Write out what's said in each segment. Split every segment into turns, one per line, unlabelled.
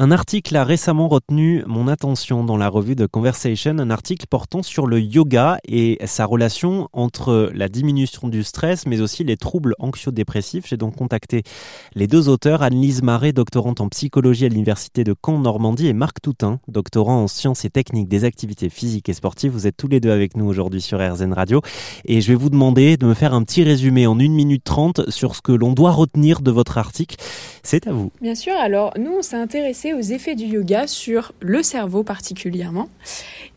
Un article a récemment retenu mon attention dans la revue de Conversation, un article portant sur le yoga et sa relation entre la diminution du stress mais aussi les troubles anxio-dépressifs. J'ai donc contacté les deux auteurs, Anne-Lise Marais, doctorante en psychologie à l'université de Caen-Normandie et Marc Toutin, doctorant en sciences et techniques des activités physiques et sportives. Vous êtes tous les deux avec nous aujourd'hui sur RZN Radio et je vais vous demander de me faire un petit résumé en 1 minute 30 sur ce que l'on doit retenir de votre article. C'est à vous.
Bien sûr, alors nous on s'est intéressé aux effets du yoga sur le cerveau particulièrement.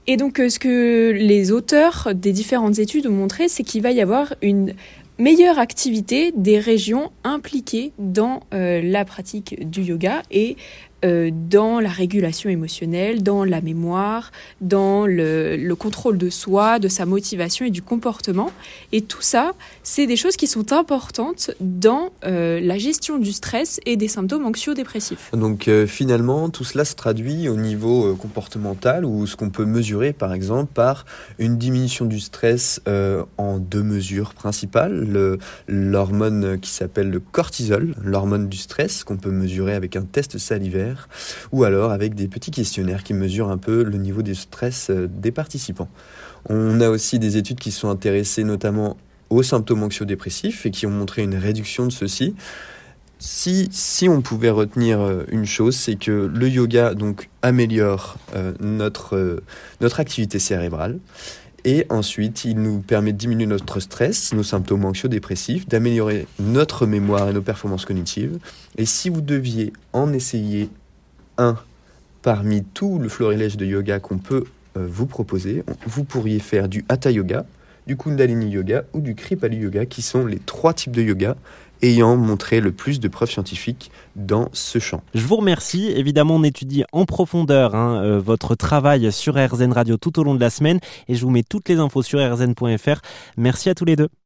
Et donc euh, ce que les auteurs des différentes études ont montré, c'est qu'il va y avoir une meilleure activité des régions impliquées dans euh, la pratique du yoga et euh, dans la régulation émotionnelle, dans la mémoire, dans le, contrôle de soi, de sa motivation et du comportement. Et tout ça, c'est des choses qui sont importantes dans euh, la gestion du stress et des symptômes anxio-dépressifs.
Donc euh, finalement, tout cela se traduit au niveau comportemental ou ce qu'on peut mesurer par exemple par une diminution du stress en deux mesures principales. L'hormone qui s'appelle le cortisol, l'hormone du stress qu'on peut mesurer avec un test salivaire ou alors avec des petits questionnaires qui mesurent un peu le niveau de stress euh, des participants. On a aussi des études qui sont intéressées notamment aux symptômes anxio-dépressifs et qui ont montré une réduction de ceux-ci. Si, si on pouvait retenir euh, une chose, c'est que le yoga donc améliore euh, notre, notre activité cérébrale et ensuite, il nous permet de diminuer notre stress, nos symptômes anxio-dépressifs, d'améliorer notre mémoire et nos performances cognitives. Et si vous deviez en essayer un parmi tout le florilège de yoga qu'on peut euh, vous proposer, vous pourriez faire du Hatha Yoga, du Kundalini Yoga ou du Kripali Yoga, qui sont les trois types de yoga ayant montré le plus de preuves scientifiques dans ce champ.
Je vous remercie. Évidemment, on étudie en profondeur hein, euh, votre travail sur RZN Radio tout au long de la semaine et je vous mets toutes les infos sur rzn.fr. Merci à tous les deux.